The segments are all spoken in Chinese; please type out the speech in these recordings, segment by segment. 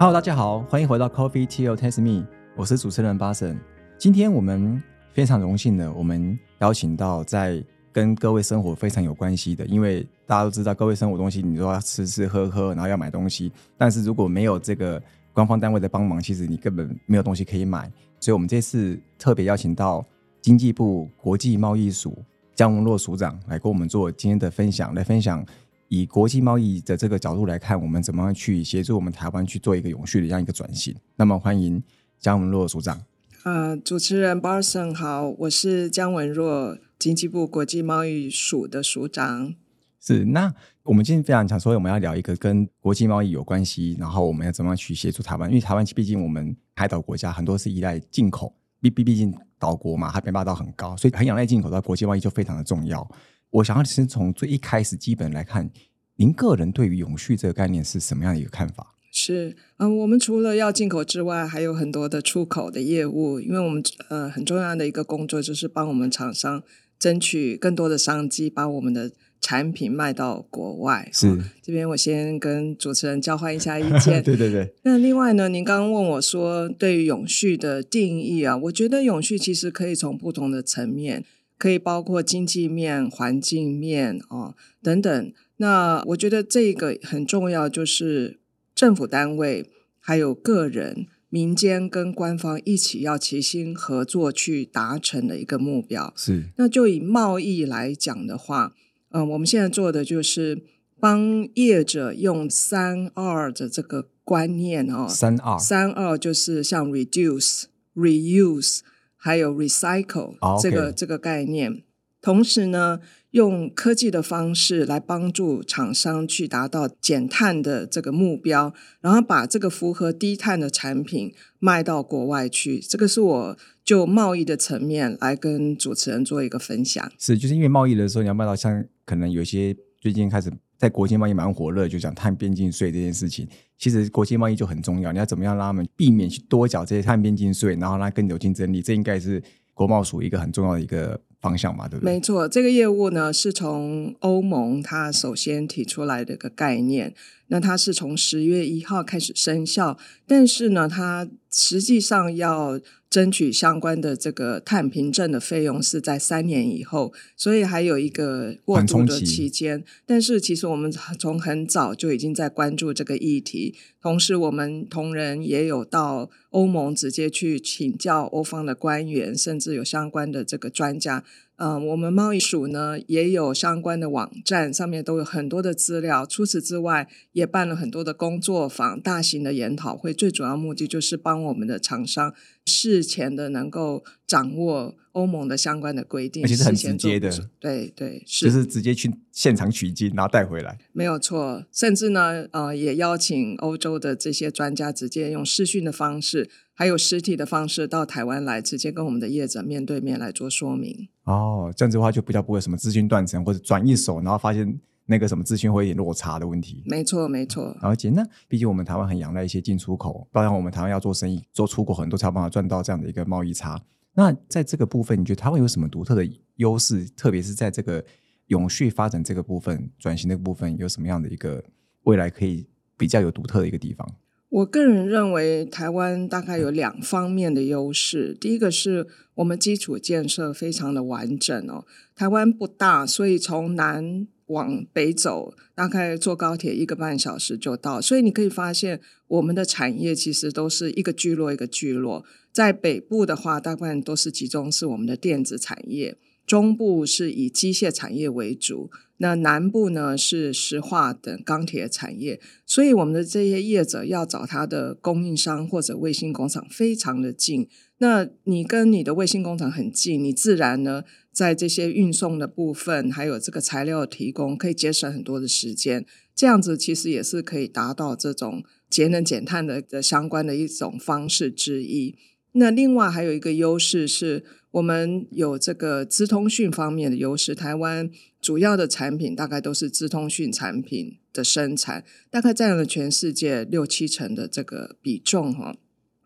Hello，大家好，欢迎回到 Coffee Tea or Test Me，我是主持人巴神。今天我们非常荣幸的，我们邀请到在跟各位生活非常有关系的，因为大家都知道，各位生活东西，你都要吃吃喝喝，然后要买东西，但是如果没有这个官方单位的帮忙，其实你根本没有东西可以买。所以，我们这次特别邀请到经济部国际贸易署江文洛署长来跟我们做今天的分享，来分享以国际贸易的这个角度来看，我们怎么样去协助我们台湾去做一个永续的这样一个转型。那么，欢迎姜文若组长。呃，主持人 Barson 好，我是姜文若，经济部国际贸易署的署长。是，那我们今天非常想说，我们要聊一个跟国际贸易有关系，然后我们要怎么样去协助台湾？因为台湾毕竟我们海岛国家很多是依赖进口，毕毕毕竟岛国嘛，海边霸道很高，所以很仰赖进口，到国际贸易就非常的重要。我想要先从最一开始基本来看，您个人对于永续这个概念是什么样的一个看法？是，嗯，我们除了要进口之外，还有很多的出口的业务，因为我们呃很重要的一个工作就是帮我们厂商争取更多的商机，把我们的。产品卖到国外是这边，我先跟主持人交换一下意见。对对对。那另外呢，您刚刚问我说，对于永续的定义啊，我觉得永续其实可以从不同的层面，可以包括经济面、环境面啊等等。那我觉得这个很重要，就是政府单位还有个人、民间跟官方一起要齐心合作去达成的一个目标。是。那就以贸易来讲的话。嗯，我们现在做的就是帮业者用三二的这个观念哦，三二三二就是像 reduce、reuse 还有 recycle 这个这个概念，同时呢，用科技的方式来帮助厂商去达到减碳的这个目标，然后把这个符合低碳的产品卖到国外去。这个是我。就贸易的层面来跟主持人做一个分享，是就是因为贸易的时候你要卖到像可能有些最近开始在国际贸易蛮火热，就讲碳边境税这件事情，其实国际贸易就很重要，你要怎么样让他们避免去多缴这些碳边境税，然后让更有竞争力，这应该是国贸署一个很重要的一个方向嘛，对不对？没错，这个业务呢是从欧盟它首先提出来的一个概念。那它是从十月一号开始生效，但是呢，它实际上要争取相关的这个碳凭证的费用是在三年以后，所以还有一个过渡的期间。但是其实我们从很早就已经在关注这个议题，同时我们同仁也有到欧盟直接去请教欧方的官员，甚至有相关的这个专家。嗯，我们贸易署呢也有相关的网站，上面都有很多的资料。除此之外，也办了很多的工作坊、大型的研讨会。最主要目的就是帮我们的厂商事前的能够掌握欧盟的相关的规定，而且是很直接的。对对，是就是直接去现场取经，然后带回来。没有错，甚至呢，呃，也邀请欧洲的这些专家直接用视讯的方式。还有实体的方式到台湾来，直接跟我们的业者面对面来做说明。哦，这样子的话就比较不会什么资讯断层或者转一手，然后发现那个什么资讯会有点落差的问题。没错，没错。而且呢，毕竟我们台湾很仰赖一些进出口，当然我们台湾要做生意、做出口，很多才有办法赚到这样的一个贸易差。那在这个部分，你觉得台湾有什么独特的优势？特别是在这个永续发展这个部分、转型的部分，有什么样的一个未来可以比较有独特的一个地方？我个人认为，台湾大概有两方面的优势。第一个是我们基础建设非常的完整哦。台湾不大，所以从南往北走，大概坐高铁一个半小时就到。所以你可以发现，我们的产业其实都是一个聚落一个聚落。在北部的话，大部分都是集中是我们的电子产业。中部是以机械产业为主，那南部呢是石化等钢铁产业，所以我们的这些业者要找他的供应商或者卫星工厂非常的近。那你跟你的卫星工厂很近，你自然呢在这些运送的部分，还有这个材料提供，可以节省很多的时间。这样子其实也是可以达到这种节能减碳的的相关的一种方式之一。那另外还有一个优势是。我们有这个资通讯方面的优势，台湾主要的产品大概都是资通讯产品的生产，大概占了全世界六七成的这个比重哈。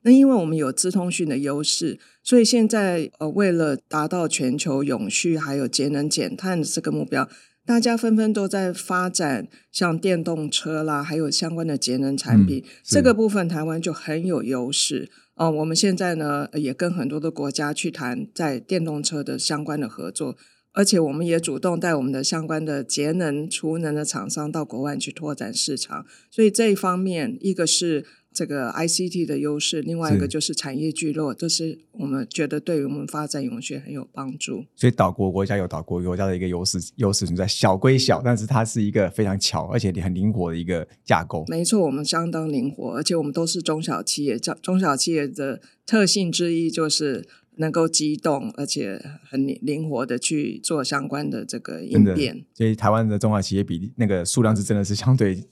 那因为我们有资通讯的优势，所以现在呃，为了达到全球永续还有节能减碳的这个目标，大家纷纷都在发展像电动车啦，还有相关的节能产品，这个部分台湾就很有优势。哦，我们现在呢也跟很多的国家去谈在电动车的相关的合作，而且我们也主动带我们的相关的节能储能的厂商到国外去拓展市场。所以这一方面，一个是。这个 ICT 的优势，另外一个就是产业聚落，这是我们觉得对于我们发展永续很有帮助。所以岛国国家有岛国国家的一个优势，优势存在，小归小，但是它是一个非常巧而且很灵活的一个架构。没错，我们相当灵活，而且我们都是中小企业，中中小企业的特性之一就是能够机动，而且很灵活的去做相关的这个应变。所以台湾的中小企业比例那个数量是真的是相对。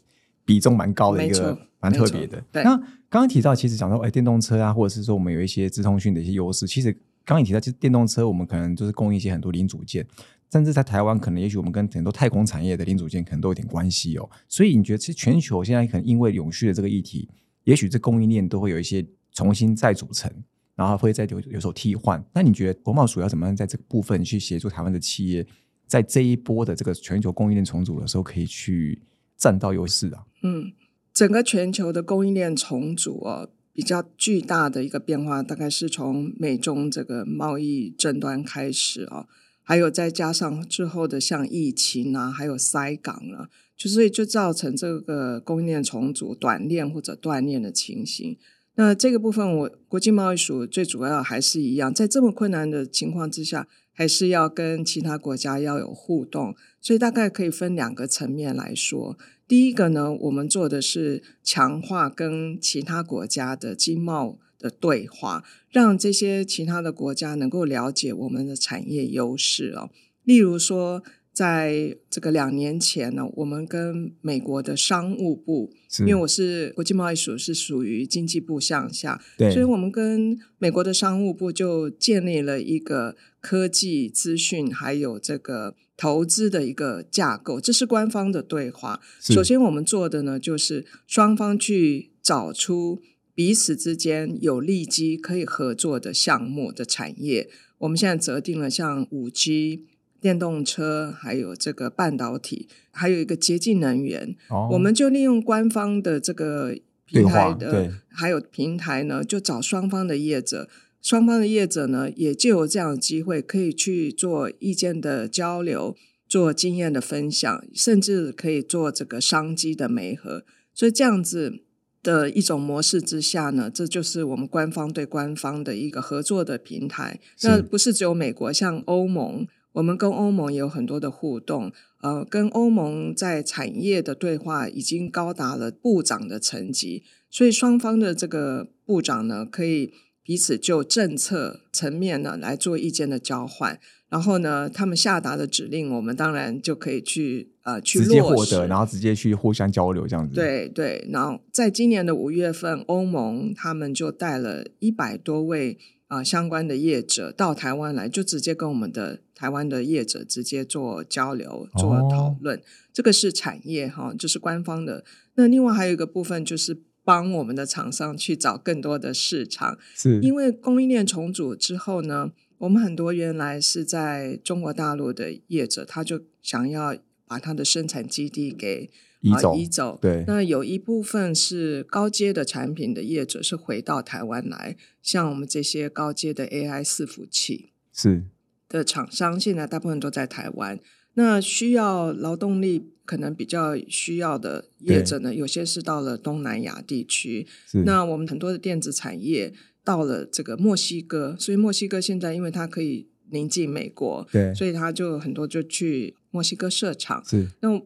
比重蛮高的一个，蛮特别的。那刚刚提到，其实讲到哎，电动车啊，或者是说我们有一些智通讯的一些优势。其实刚刚你提到，其实电动车我们可能就是供应一些很多零组件，甚至在台湾，可能也许我们跟很多太空产业的零组件可能都有点关系哦。所以你觉得，其实全球现在可能因为永续的这个议题，也许这供应链都会有一些重新再组成，然后会再有有所替换。那你觉得国贸署要怎么样在这个部分去协助台湾的企业，在这一波的这个全球供应链重组的时候，可以去？占到优势啊！嗯，整个全球的供应链重组哦，比较巨大的一个变化，大概是从美中这个贸易争端开始啊，还有再加上之后的像疫情啊，还有塞港了，就所以就造成这个供应链重组短链或者断链的情形。那这个部分，我国际贸易署最主要还是一样，在这么困难的情况之下，还是要跟其他国家要有互动，所以大概可以分两个层面来说。第一个呢，我们做的是强化跟其他国家的经贸的对话，让这些其他的国家能够了解我们的产业优势哦。例如说，在这个两年前呢，我们跟美国的商务部，因为我是国际贸易署，是属于经济部向下，所以我们跟美国的商务部就建立了一个科技资讯还有这个。投资的一个架构，这是官方的对话。首先，我们做的呢，就是双方去找出彼此之间有利基可以合作的项目的产业。我们现在择定了像五 G、电动车，还有这个半导体，还有一个洁净能源。我们就利用官方的这个平台的，还有平台呢，就找双方的业者。双方的业者呢，也借由这样的机会，可以去做意见的交流，做经验的分享，甚至可以做这个商机的媒合。所以这样子的一种模式之下呢，这就是我们官方对官方的一个合作的平台。那不是只有美国，像欧盟，我们跟欧盟也有很多的互动。呃，跟欧盟在产业的对话已经高达了部长的层级，所以双方的这个部长呢，可以。彼此就政策层面呢来做意见的交换，然后呢，他们下达的指令，我们当然就可以去呃去直接获得，然后直接去互相交流这样子。对对，然后在今年的五月份，欧盟他们就带了一百多位啊相关的业者到台湾来，就直接跟我们的台湾的业者直接做交流、做讨论。这个是产业哈，就是官方的。那另外还有一个部分就是。帮我们的厂商去找更多的市场，是因为供应链重组之后呢，我们很多原来是在中国大陆的业者，他就想要把他的生产基地给移走，移走。对，那有一部分是高阶的产品的业者是回到台湾来，像我们这些高阶的 AI 伺服器是的厂商，现在大部分都在台湾。那需要劳动力可能比较需要的业者呢，有些是到了东南亚地区。那我们很多的电子产业到了这个墨西哥，所以墨西哥现在因为它可以临近美国，对，所以它就很多就去墨西哥设厂。是那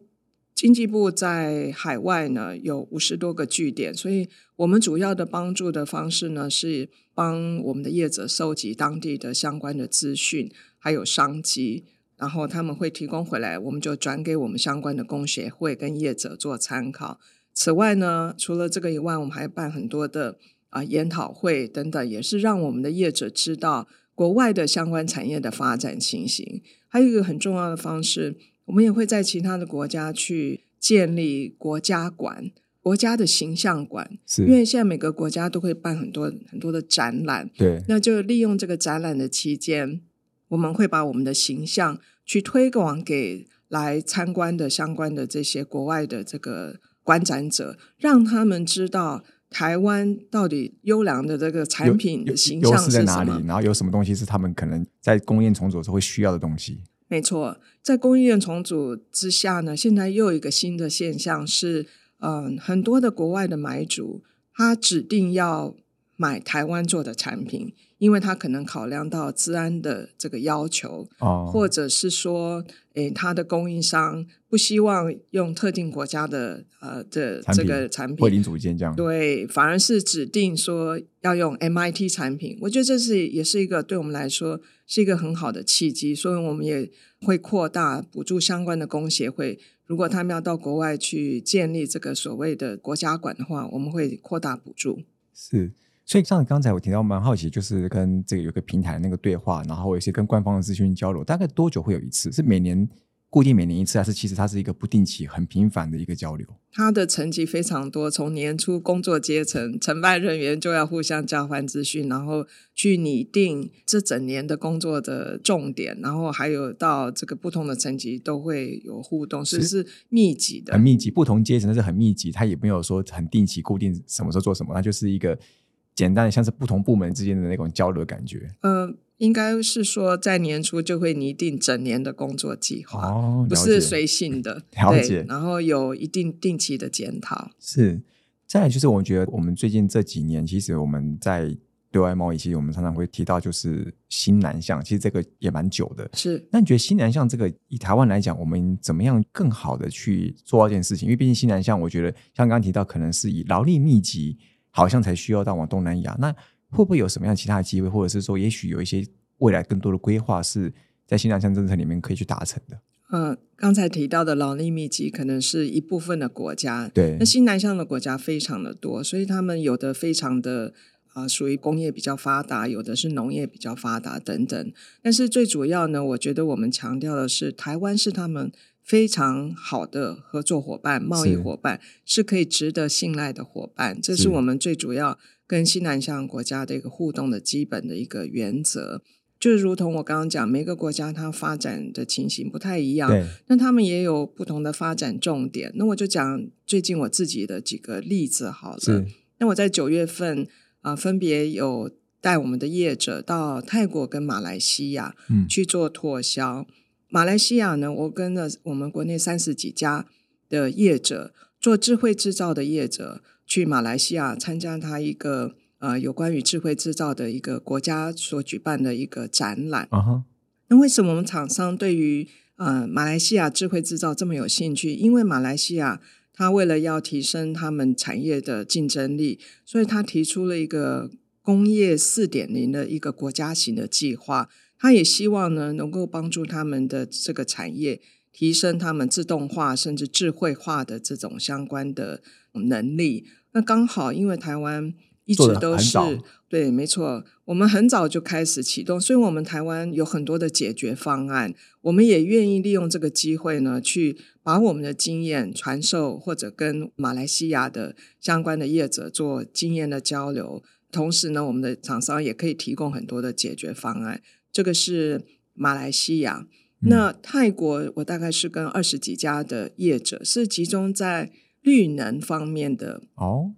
经济部在海外呢有五十多个据点，所以我们主要的帮助的方式呢是帮我们的业者收集当地的相关的资讯，还有商机。然后他们会提供回来，我们就转给我们相关的工协会跟业者做参考。此外呢，除了这个以外，我们还办很多的啊研讨会等等，也是让我们的业者知道国外的相关产业的发展情形。还有一个很重要的方式，我们也会在其他的国家去建立国家馆、国家的形象馆，因为现在每个国家都会办很多很多的展览，对，那就利用这个展览的期间。我们会把我们的形象去推广给来参观的相关的这些国外的这个观展者，让他们知道台湾到底优良的这个产品的形象是在哪里，然后有什么东西是他们可能在供应链重组时候会需要的东西。没错，在供应链重组之下呢，现在又有一个新的现象是，嗯、很多的国外的买主他指定要买台湾做的产品，因为他可能考量到治安的这个要求，哦，或者是说，诶，他的供应商不希望用特定国家的呃的这个产品，会零组件这样。对，反而是指定说要用 MIT 产品。我觉得这是也是一个对我们来说是一个很好的契机，所以我们也会扩大补助相关的工协会。如果他们要到国外去建立这个所谓的国家馆的话，我们会扩大补助。是，所以像刚才我提到，蛮好奇，就是跟这个有个平台那个对话，然后有一些跟官方的资讯交流，大概多久会有一次？是每年固定每年一次，还是其实它是一个不定期、很频繁的一个交流？它的层级非常多，从年初工作阶层、承办人员就要互相交换资讯，然后去拟定这整年的工作的重点，然后还有到这个不同的层级都会有互动，是是密集的很。密集，不同阶层但是很密集，它也没有说很定期固定什么时候做什么，它就是一个简单的像是不同部门之间的那种交流的感觉。呃，应该是说在年初就会拟定整年的工作计划，哦，不是随性的，了解，然后有一定定期的检讨。是，再来就是我觉得我们最近这几年，其实我们在对外贸易，其实我们常常会提到就是新南向，其实这个也蛮久的。是那你觉得新南向这个以台湾来讲，我们怎么样更好的去做到这件事情？因为毕竟新南向，我觉得像刚刚提到，可能是以劳力密集，好像才需要到往东南亚。那会不会有什么样其他的机会，或者是说，也许有一些未来更多的规划是在新南向政策里面可以去达成的？嗯，刚才提到的劳力密集可能是一部分的国家，对那，新南向的国家非常的多，所以他们有的非常的啊、属于工业比较发达，有的是农业比较发达等等。但是最主要呢，我觉得我们强调的是，台湾是他们非常好的合作伙伴、贸易伙伴，是可以值得信赖的伙伴，这是是我们最主要跟西南向国家的一个互动的基本的一个原则。就是如同我刚刚讲，每个国家它发展的情形不太一样，对，那他们也有不同的发展重点。那我就讲最近我自己的几个例子好了。那我在九月份啊、分别有带我们的业者到泰国跟马来西亚嗯，去做拓销。马来西亚呢，我跟了我们国内三十几家的业者做智慧制造的业者去马来西亚参加他一个呃有关于智慧制造的一个国家所举办的一个展览。啊哈，那为什么我们厂商对于呃马来西亚智慧制造这么有兴趣？因为马来西亚他为了要提升他们产业的竞争力，所以他提出了一个工业四点零的一个国家型的计划。它也希望呢能够帮助他们的这个产业提升他们自动化甚至智慧化的这种相关的能力。那刚好因为台湾一直都是对，没错，我们很早就开始启动，所以我们台湾有很多的解决方案，我们也愿意利用这个机会呢，去把我们的经验传授，或者跟马来西亚的相关的业者做经验的交流。同时呢，我们的厂商也可以提供很多的解决方案。这个是马来西亚。嗯。那泰国，我大概是跟二十几家的业者，是集中在绿能方面的。哦，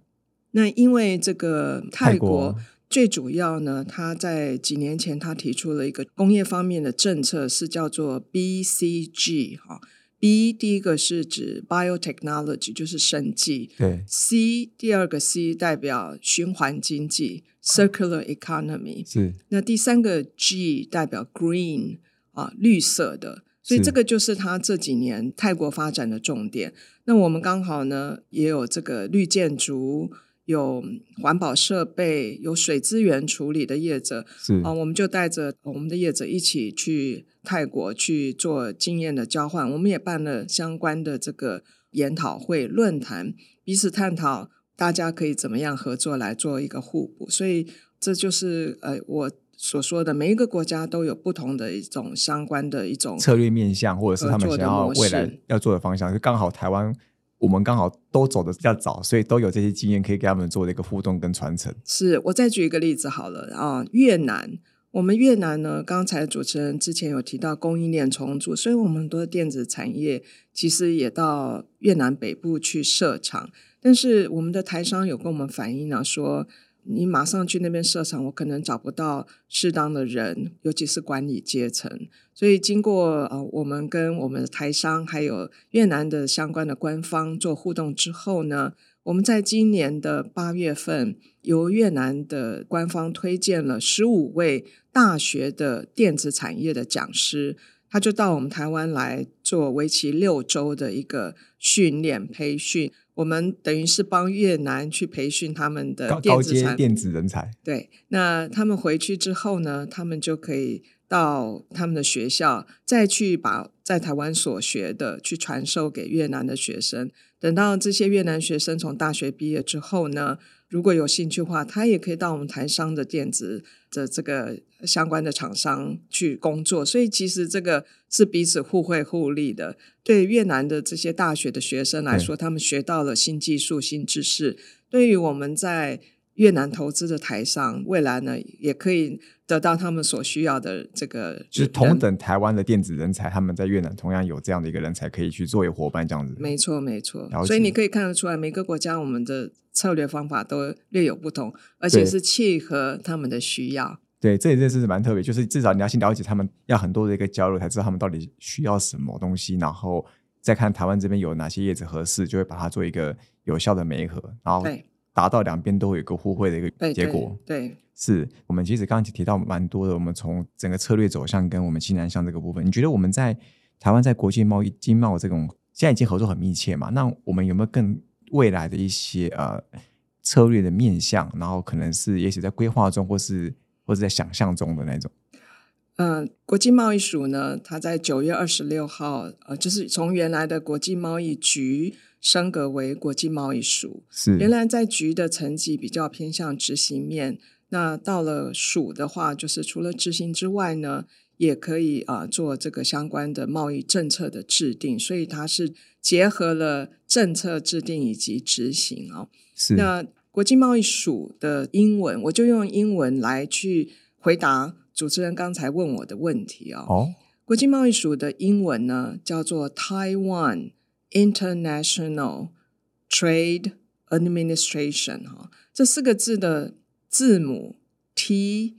那因为这个泰泰国国最主要呢，它在几年前它提出了一个工业方面的政策，是叫做 BCG 哈。B 第一个是指 biotechnology，就是生技对，；C 第二个 C 代表循环经济 （circular economy）。是那第三个 G 代表 green 啊，绿色的，所以这个就是它这几年泰国发展的重点。那我们刚好呢也有这个绿建筑，有环保设备，有水资源处理的业者是啊，我们就带着我们的业者一起去泰国去做经验的交换。我们也办了相关的这个研讨会、论坛，彼此探讨大家可以怎么样合作来做一个互补。所以这就是呃我所说的，每一个国家都有不同的一种相关的一种策略面向，或者是他们想要未来要做的方向，就刚好台湾我们刚好都走的比较早，所以都有这些经验可以给他们做的一个互动跟传承。是我再举一个例子好了啊，越南我们越南呢，刚才主持人之前有提到供应链重组，所以我们很多电子产业其实也到越南北部去设厂。但是我们的台商有跟我们反映呢，说你马上去那边设厂，我可能找不到适当的人，尤其是管理阶层。所以经过呃，我们跟我们的台商还有越南的相关的官方做互动之后呢。我们在今年的八月份，由越南的官方推荐了十五位大学的电子产业的讲师，他就到我们台湾来做为期六周的一个训练培训。我们等于是帮越南去培训他们的高阶电子人才。对，那他们回去之后呢，他们就可以到他们的学校，再去把在台湾所学的去传授给越南的学生。等到这些越南学生从大学毕业之后呢，如果有兴趣的话，他也可以到我们台商的电子的这个相关的厂商去工作。所以其实这个是彼此互惠互利的。对越南的这些大学的学生来说，他们学到了新技术、新知识。对于我们在越南投资的台商，未来呢也可以得到他们所需要的这个，就是同等台湾的电子人才，他们在越南同样有这样的一个人才可以去作为伙伴这样子。没错，没错。所以你可以看得出来，每个国家我们的策略方法都略有不同，而且是契合他们的需要。对，这件事是蛮特别，就是至少你要先了解他们，要很多的一个交流，才知道他们到底需要什么东西，然后再看台湾这边有哪些叶子合适，就会把它做一个有效的媒合，然后。达到两边都有一个互惠的一个结果，对，是我们其实刚刚提到蛮多的。我们从整个策略走向跟我们西南向这个部分，你觉得我们在台湾在国际贸易经贸这种现在已经合作很密切嘛？那我们有没有更未来的一些呃策略的面向？然后可能是也许在规划中，或是或者在想象中的那种？嗯，国际贸易署呢，它在九月二十六号，呃，就是从原来的国际贸易局。升格为国际贸易署，是原来在局的层级比较偏向执行面，那到了署的话，就是除了执行之外呢，也可以啊做这个相关的贸易政策的制定，所以它是结合了政策制定以及执行哦。是那国际贸易署的英文，我就用英文来去回答主持人刚才问我的问题哦。哦，国际贸易署的英文呢叫做 Taiwan。International Trade Administration 哈，这四个字的字母 T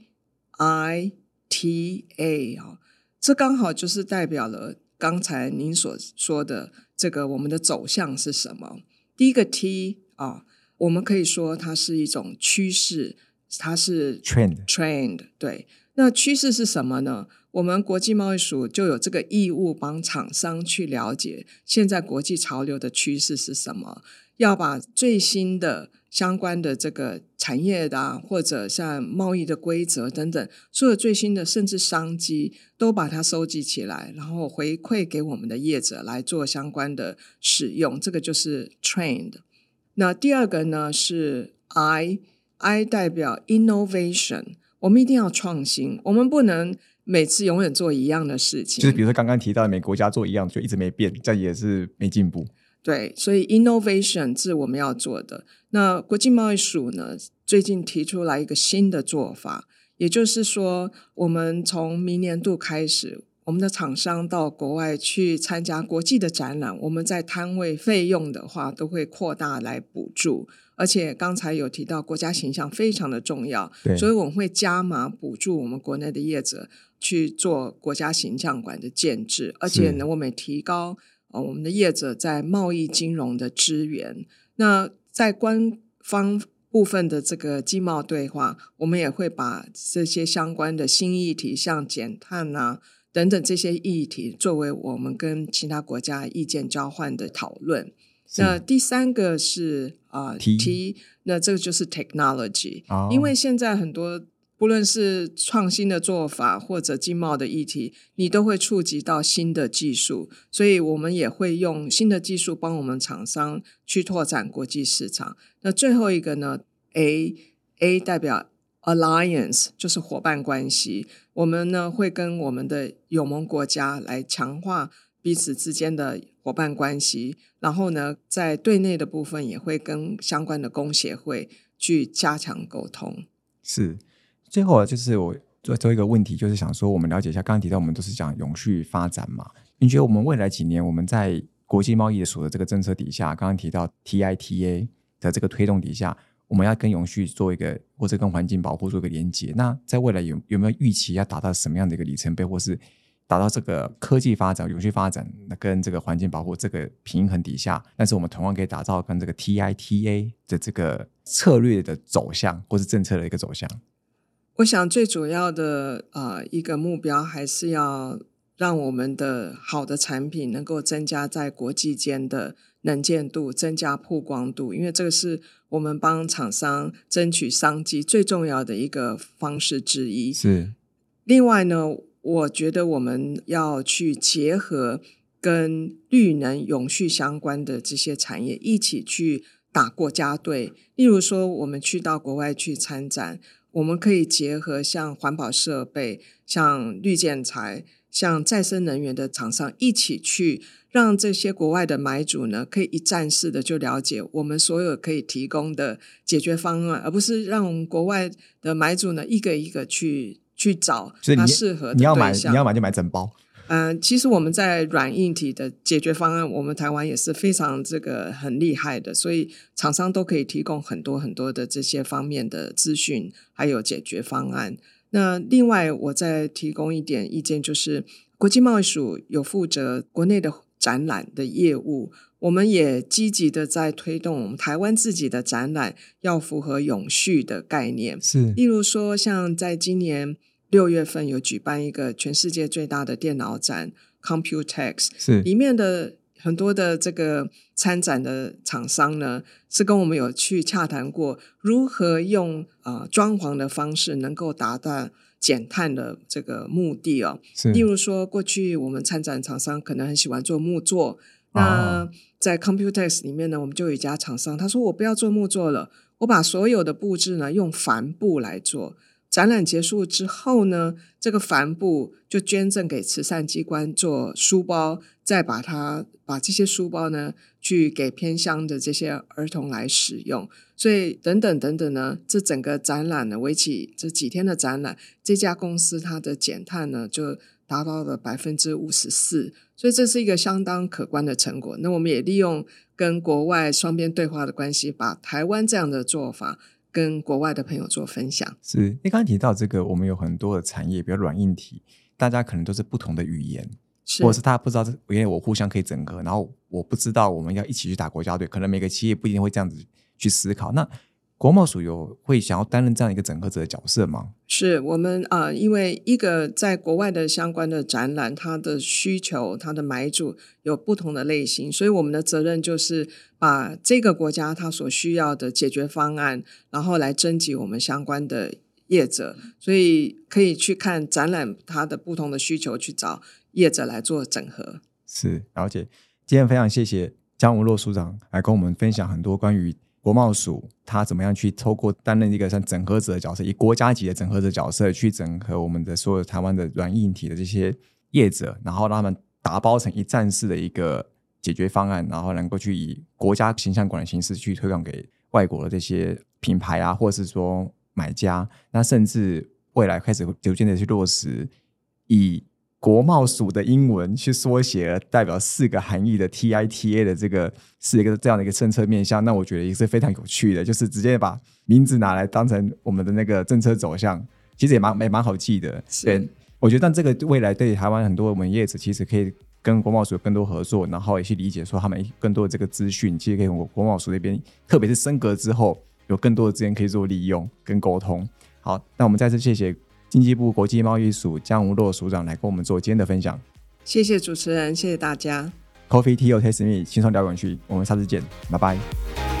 I T A 哈，这刚好就是代表了刚才您所说的这个我们的走向是什么？第一个 T 啊，我们可以说它是一种趋势，它是 trend trend 对。那趋势是什么呢？我们国际贸易署就有这个义务帮厂商去了解现在国际潮流的趋势是什么，要把最新的相关的这个产业的或者像贸易的规则等等，所有最新的甚至商机都把它收集起来，然后回馈给我们的业者来做相关的使用。这个就是 trend。那第二个呢是 I，I 代表 innovation。我们一定要创新，我们不能每次永远做一样的事情。就是比如说刚刚提到的，每国家做一样，就一直没变，这也是没进步。对，所以 innovation 是我们要做的。那国际贸易署呢，最近提出来一个新的做法，也就是说，我们从明年度开始，我们的厂商到国外去参加国际的展览，我们在摊位费用的话，都会扩大来补助。而且刚才有提到国家形象非常的重要，所以我们会加码补助我们国内的业者去做国家形象馆的建制，而且呢，我们也提高呃我们的业者在贸易金融的资源。那在官方部分的这个经贸对话，我们也会把这些相关的新议题，像减碳啊等等这些议题，作为我们跟其他国家意见交换的讨论。那第三个是啊，T，那这个就是 technology，因为现在很多不论是创新的做法或者经贸的议题，你都会触及到新的技术，所以我们也会用新的技术帮我们厂商去拓展国际市场。那最后一个呢，A，A 代表 alliance，就是伙伴关系，我们呢会跟我们的友盟国家来强化。彼此之间的伙伴关系，然后呢，在对内的部分也会跟相关的工协会去加强沟通。是，最后就是我最最后一个问题就是想说，我们了解一下，刚刚提到我们都是讲永续发展嘛？你觉得我们未来几年我们在国际贸易所的这个政策底下，刚刚提到 TITA 的这个推动底下，我们要跟永续做一个或者跟环境保护做一个连接。那在未来有有没有预期要达到什么样的一个里程碑，或是？达到这个科技发展、永续发展跟这个环境保护这个平衡底下，但是我们同样可以打造跟这个 TITA 的这个策略的走向，或是政策的一个走向。我想最主要的呃一个目标，还是要让我们的好的产品能够增加在国际间的能见度，增加曝光度，因为这个是我们帮厂商争取商机最重要的一个方式之一。是，另外呢。我觉得我们要去结合跟绿能永续相关的这些产业一起去打国家队。例如说，我们去到国外去参展，我们可以结合像环保设备、像绿建材、像再生能源的厂商一起去，让这些国外的买主呢，可以一站式的就了解我们所有可以提供的解决方案，而不是让国外的买主呢一个一个去。去找它适合的你要买，你要买就买整包。嗯，其实我们在软硬体的解决方案，我们台湾也是非常这个很厉害的，所以厂商都可以提供很多很多的这些方面的资讯，还有解决方案。那另外，我再提供一点意见，就是国际贸易署有负责国内的展览的业务，我们也积极的在推动我们台湾自己的展览要符合永续的概念。是，例如说，像在今年。六月份有举办一个全世界最大的电脑展，Computex，是里面的很多的这个参展的厂商呢，是跟我们有去洽谈过，如何用呃装潢的方式能够达到减碳的这个目的哦。例如说，过去我们参展厂商可能很喜欢做木作，那在 Computex 里面呢，我们就有一家厂商，他说我不要做木作了，我把所有的布置呢用帆布来做。展览结束之后呢，这个帆布就捐赠给慈善机关做书包，再把它把这些书包呢去给偏乡的这些儿童来使用。所以等等等等呢，这整个展览呢，为期这几天的展览，这家公司它的减碳呢就达到了百分之五十四，所以这是一个相当可观的成果。那我们也利用跟国外双边对话的关系，把台湾这样的做法。跟国外的朋友做分享，是你刚刚提到这个，我们有很多的产业，比如软硬体，大家可能都是不同的语言，或者是大家不知道，因为我互相可以整合，然后我不知道我们要一起去打国家队，可能每个企业不一定会这样子去思考。那国贸署有会想要担任这样一个整合者的角色吗？是我们啊，因为一个在国外的相关的展览，它的需求、它的买主有不同的类型，所以我们的责任就是把这个国家它所需要的解决方案，然后来征集我们相关的业者，所以可以去看展览它的不同的需求，去找业者来做整合。是了解，今天非常谢谢江文洛署长来跟我们分享很多关于。国贸署他怎么样去透过担任一个像整合者的角色，以国家级的整合者角色去整合我们的所有台湾的软硬体的这些业者，然后让他们打包成一站式的一个解决方案，然后能够去以国家形象管的形式去推广给外国的这些品牌啊，或者是说买家，那甚至未来开始逐渐的去落实以。国贸署的英文去缩写了代表四个含义的 TITA 的这个是一个这样的一个政策面向，那我觉得也是非常有趣的，就是直接把名字拿来当成我们的那个政策走向，其实也蛮也蛮好记的。是，我觉得但这个未来对台湾很多我们业者其实可以跟国贸署有更多合作，然后也去理解说他们更多的这个资讯，其实可以我国贸署那边，特别是升格之后有更多的资源可以做利用跟沟通。好，那我们再次谢谢。经济部国际贸易署江无洛署长来跟我们做今天的分享。谢谢主持人，谢谢大家。Coffee Tea or Taste Me，轻松聊永续，我们下次见，拜拜。